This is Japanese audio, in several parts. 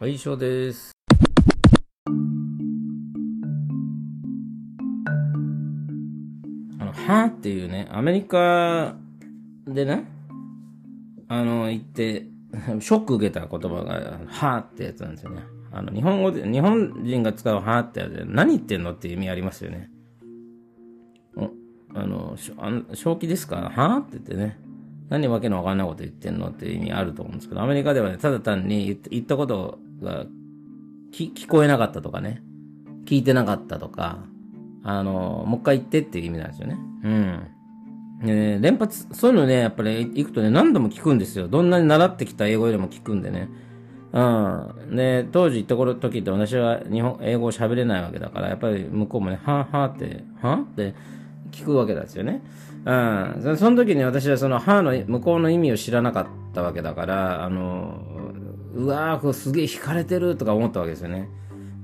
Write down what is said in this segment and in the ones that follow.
はい、以上です。あの、はーっていうね、アメリカでね、あの、言って、ショック受けた言葉が、はーってやつなんですよね。あの、日本語で、日本人が使うはーってやつで、何言ってんのっていう意味ありますよね。おあの、あの正気ですか？はって言ってね。何わけのわかんないこと言ってんのっていう意味あると思うんですけど、アメリカではね、ただ単に言ったことをが聞こえなかったとかね、聞いてなかったとか、あの、もう一回言ってっていう意味なんですよね。うん。ね、連発、そういうのね、やっぱり行くとね、何度も聞くんですよ。どんなに習ってきた英語よりも聞くんでね。うん。で、当時行った頃時って私は日本、英語を喋れないわけだから、やっぱり向こうもね、はぁはぁって、はぁ？って聞くわけですよね。うん。そその時に私はその、はぁの向こうの意味を知らなかったわけだから、あの、うわー、これすげえ惹かれてるとか思ったわけですよね。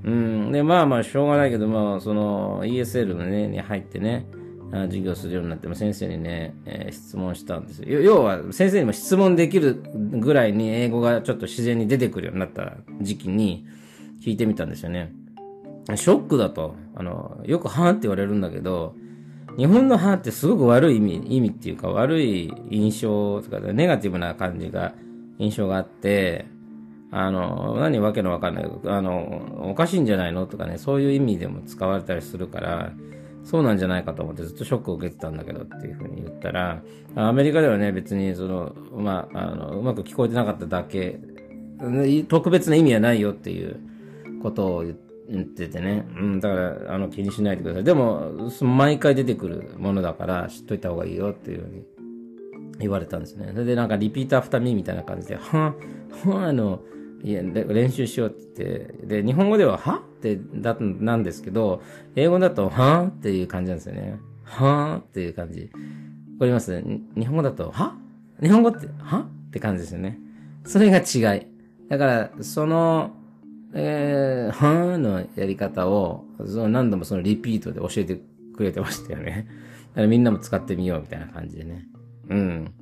うん。で、まあまあ、しょうがないけど、まあ、その、ESL のね、に入ってね、授業するようになっても先生にね、えー質問したんですよ。要は、先生にも質問できるぐらいに英語がちょっと自然に出てくるようになった時期に聞いてみたんですよね。ショックだと。あの、よくはーって言われるんだけど、日本のはーってすごく悪い意味、意味っていうか悪い印象とか、ネガティブな感じが、印象があって、あの、何わけのわかんない、あの、おかしいんじゃないの？とかね、そういう意味でも使われたりするから、そうなんじゃないかと思ってずっとショックを受けてたんだけどっていうふうに言ったら、アメリカではね、別にその、まあ、あの、うまく聞こえてなかっただけ、特別な意味はないよっていうことを言っててね。うん、だから、あの、気にしないでください。でも、毎回出てくるものだから、知っといた方がいいよっていうふうに言われたんですね。それでなんか repeat after me みたいな感じで、ははあの、いや、練習しようって言って、で、日本語では、は？って、だ、なんですけど、英語だと、 huh っていう感じなんですよね。 huh っていう感じ。わかります？日本語だと、は？日本語って、は？って感じですよね。それが違い。だから、その、えー、はーのやり方を、その何度もそのリピートで教えてくれてましたよね。だからみんなも使ってみようみたいな感じでね。うん。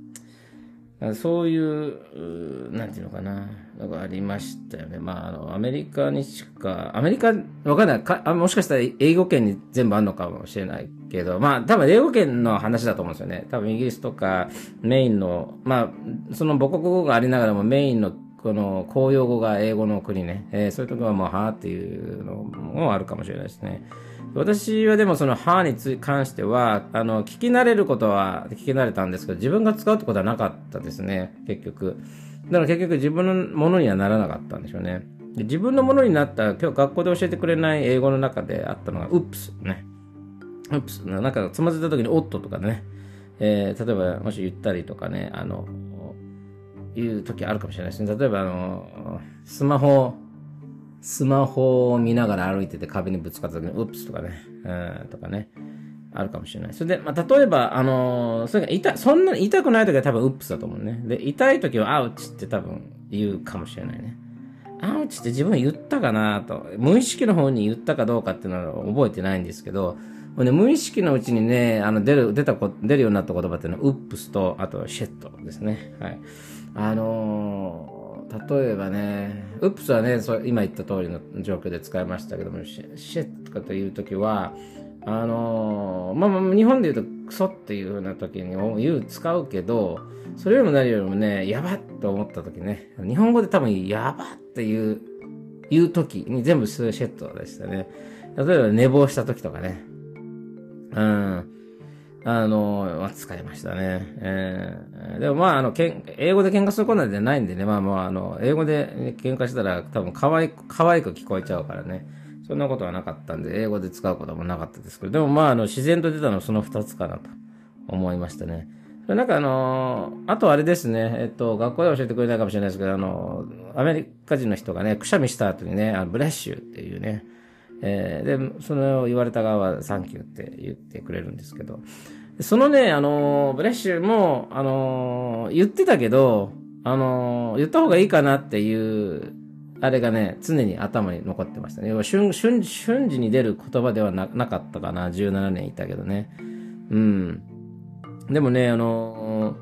そういう、うーなんていうのかな、のがありましたよね。まあ、あの、アメリカにしか、アメリカ、わかんないか、もしかしたら英語圏に全部あるのかもしれないけど、まあ、多分英語圏の話だと思うんですよね。多分イギリスとかメインの、まあ、その母国語がありながらもメインのこの公用語が英語の国ね、えーそういうところはもう、はーっていうのもあるかもしれないですね。私はでもその、はーにつ関しては、あの、聞き慣れることは聞き慣れたんですけど、自分が使うってことはなかったですね、結局。だから結局自分のものにはならなかったんでしょうね。で自分のものになった、今日学校で教えてくれない英語の中であったのが、ウップスね。ウップス。なんかつまずいた時に、おっととかね。えー例えば、もし言ったりとかね、あの、いう時あるかもしれないですね。例えば、あの、スマホ、スマホを見ながら歩いてて壁にぶつかった時に、ウップスとかね、うん、とかね、あるかもしれない。それで、まあ、例えば、あの、それが痛、そんなに痛くない時は多分ウップスだと思うね。で、痛い時はアウチって多分言うかもしれないね。アウチって自分言ったかなと、無意識の方に言ったかどうかっていうのは覚えてないんですけど、もうね、無意識のうちにね、あの、出る、出たこ、出るようになった言葉っていうのは、ウップスと、あと、シェットですね。はい。あのー例えばね、ウップスはね、そ今言った通りの状況で使いましたけども、シェシェットとかというときは、あのーまあ、まあ、日本で言うと、クソっていう風な時に言う、使うけど、それよりも何よりもね、やばっと思った時ね、日本語で多分、やばっていう、言う時に全部シェットでしたね。例えば寝坊した時とかね。うん。あの、まあ使いましたね。えーでもまあ、あの、けん英語で喧嘩することなんてないんでね、まあまあ、あの、英語で喧嘩したら多分可愛く、可愛く聞こえちゃうからね。そんなことはなかったんで、英語で使うこともなかったですけど、でもまあ、あの、自然と出たのはその二つかなと思いましたね。なんかあのあとあれですね、えっと、学校で教えてくれないかもしれないですけど、あの、アメリカ人の人がね、くしゃみした後にね、あの bless you っていうね、えーで、それを言われた側は thank you って言ってくれるんですけど、そのね、あの bless you も、あの言ってたけど、あの言った方がいいかなっていう、あれがね、常に頭に残ってましたね。要は瞬、瞬、瞬時に出る言葉ではなかったかな。17年いたけどね。うん。でもね、あの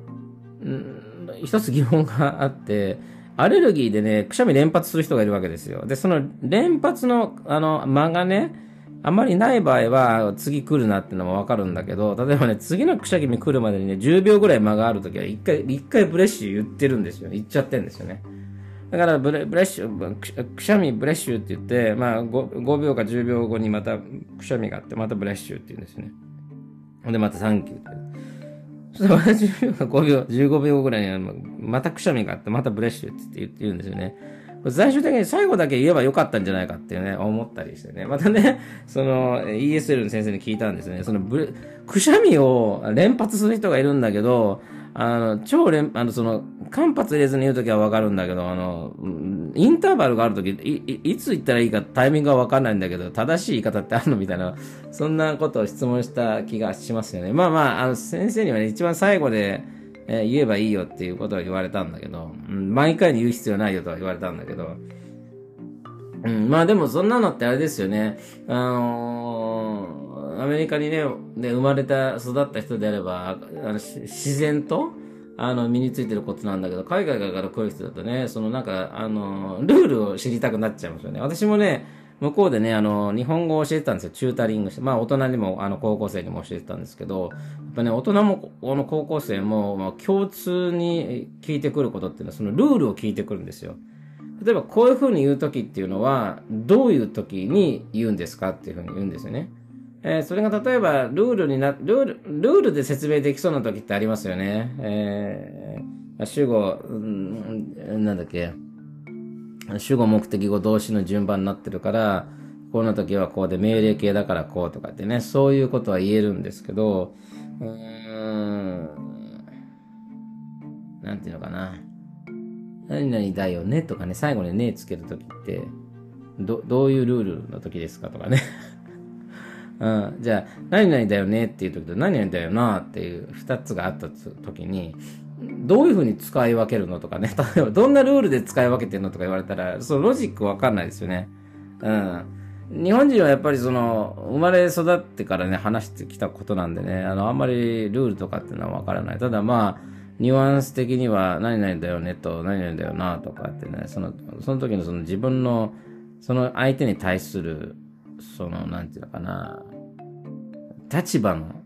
うん一つ疑問があって、アレルギーでね、くしゃみ連発する人がいるわけですよ。で、その連発の、あの、間がね、あんまりない場合は、次来るなってのもわかるんだけど、例えばね、次のくしゃみ来るまでにね、10秒ぐらい間があるときは、一回、一回 bless you 言ってるんですよ。言っちゃってるんですよね。だからブレ、 bless you、くしゃみ bless you って言って、まあ5、5秒か10秒後にまたくしゃみがあって、また bless you って言うんですよね。で、また thank you って。そしたら10秒、5秒、15秒ぐらいにまたくしゃみがあって、また bless you って言うんですよね。最終的に最後だけ言えばよかったんじゃないかっていうね、思ったりしてね。またね、その ESL の先生に聞いたんですね。そのブくしゃみを連発する人がいるんだけど、あの、超連、あの、その、間髪入れずに言うときはわかるんだけど、あの、インターバルがあるとき、い、いつ言ったらいいかタイミングがわかんないんだけど、正しい言い方ってあるのみたいな、そんなことを質問した気がしますよね。まあまあ、あの、先生にはね、一番最後で、え、言えばいいよっていうことは言われたんだけど、うん、毎回に言う必要ないよとは言われたんだけど、うん、まあでもそんなのってあれですよね。あのー、アメリカにね、で生まれた、育った人であれば、あの自然と、あの、身についてることなんだけど、海外から来る人だとね、そのなんか、あの、ルールを知りたくなっちゃいますよね。私もね、向こうでね、あの、日本語を教えてたんですよ。チュータリングして。まあ、大人にも、あの、高校生にも教えてたんですけど、やっぱね、大人も、この高校生も、まあ、共通に聞いてくることっていうのは、そのルールを聞いてくるんですよ。例えば、こういう風に言うときっていうのは、どういうときに言うんですかっていう風に言うんですよね。えー、それが例えば、ルールにな、ルール、ルールで説明できそうなときってありますよね。えー、主語、うん、なんだっけ。主語目的語動詞の順番になってるから、この時はこうで命令形だからこうとかってね、そういうことは言えるんですけど、うーん、なんていうのかな。何々だよねとかね、最後にねつけるときって、ど、どういうルールの時ですかとかね。うん、じゃあ、何々だよねっていう時と何々だよなっていう二つがあった時に、どういうふうに使い分けるのとかね。例えば、どんなルールで使い分けてるのとか言われたら、そのロジックわかんないですよね。うん。日本人はやっぱりその、生まれ育ってからね、話してきたことなんでね、あの、あんまりルールとかっていうのはわからない。ただまあ、ニュアンス的には、何々だよねと、何々だよなとかってね、その、その時のその自分の、その相手に対する、その、なんていうのかな、立場の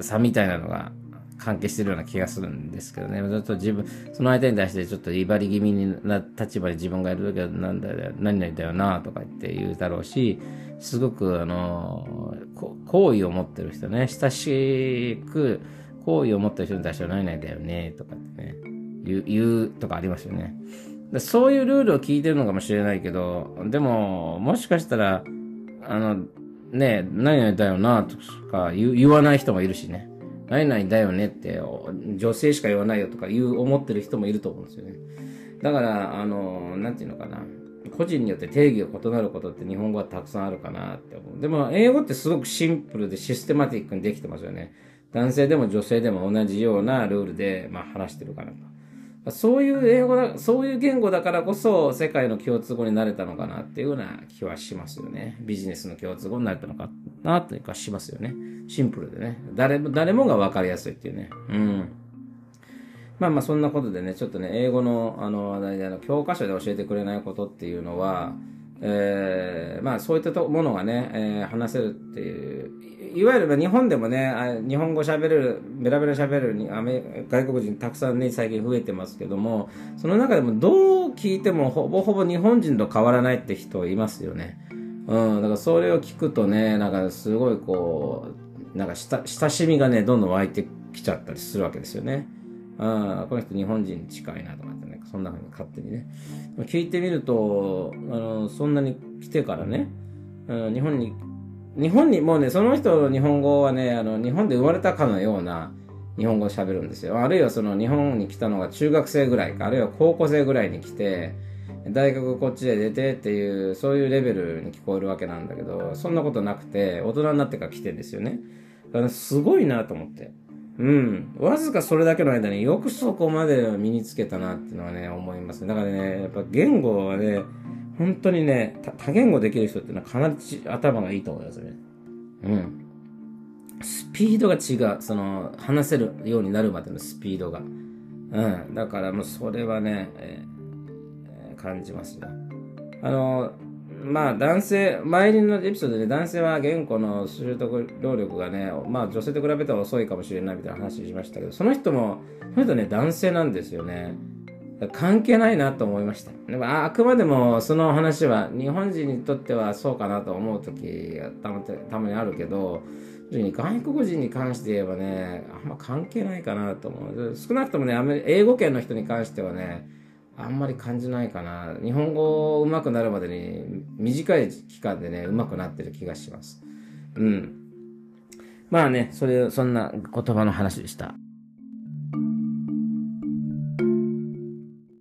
差みたいなのが関係してるような気がするんですけどね。ずっと自分、その相手に対してちょっと威張り気味な立場に自分がいるときは、なんだよ、何々だよな、とか言って言うだろうし、すごく、あの、好意を持ってる人ね、親しく好意を持ってる人に対しては何々だよね、とかってね、言う、言うとかありますよね。そういうルールを聞いてるのかもしれないけど、でも、もしかしたら、あの、ね、何々だよな、とか言わない人もいるしね。何々だよねって、女性しか言わないよとか言う、思ってる人もいると思うんですよね。だから、あの、なんていうのかな。個人によって定義が異なることって日本語はたくさんあるかなって思う。でも、英語ってすごくシンプルでシステマティックにできてますよね。男性でも女性でも同じようなルールで、まあ、話してるかなと。そういう英語だ、そういう言語だからこそ世界の共通語になれたのかなっていうような気はしますよね。ビジネスの共通語になれたのかなというかしますよね。シンプルでね。誰も、誰もが分かりやすいっていうね。うん。まあまあそんなことでね、ちょっとね、英語のあの話題であの教科書で教えてくれないことっていうのは、えー、まあそういったものがね、えー、話せるっていういわゆる日本でもね、日本語喋れる、ベラベラ喋るにアメ外国人たくさんね、最近増えてますけども、その中でもどう聞いてもほぼほぼ日本人と変わらないって人いますよね。うん、だからそれを聞くとね、なんかすごいこう、なんか親しみがね、どんどん湧いてきちゃったりするわけですよね。あこの人日本人近いなとかってね、そんな風に勝手にね。聞いてみると、あの、そんなに来てからね、うん、日本に日本に、もうね、その人の日本語はね、あの、日本で生まれたかのような日本語を喋るんですよ。あるいはその日本に来たのが中学生ぐらいか、あるいは高校生ぐらいに来て、大学こっちで出てっていう、そういうレベルに聞こえるわけなんだけど、そんなことなくて、大人になってから来てんですよね。だからすごいなと思って。うん。わずかそれだけの間によくそこまで身につけたなっていうのはね、思います。だからね、やっぱ言語はね、本当にね、多言語できる人ってのはかなり頭がいいと思いますね。うん。スピードが違う。その、話せるようになるまでのスピードが。うん。だからもうそれはね、えー感じますよ。あの、まあ男性、前のエピソードで男性は言語の習得能力がね、まあ女性と比べたら遅いかもしれないみたいな話しましたけど、その人も、その人ね、男性なんですよね。関係ないなと思いました。でもあくまでもその話は日本人にとってはそうかなと思う時がたまたまにあるけど、外国人に関して言えばね、あんま関係ないかなと思う。少なくともね、アメリ英語圏の人に関してはね、あんまり感じないかな。日本語上手くなるまでに短い期間でね、上手くなってる気がします。うん。まあね、それ、そんな言葉の話でした。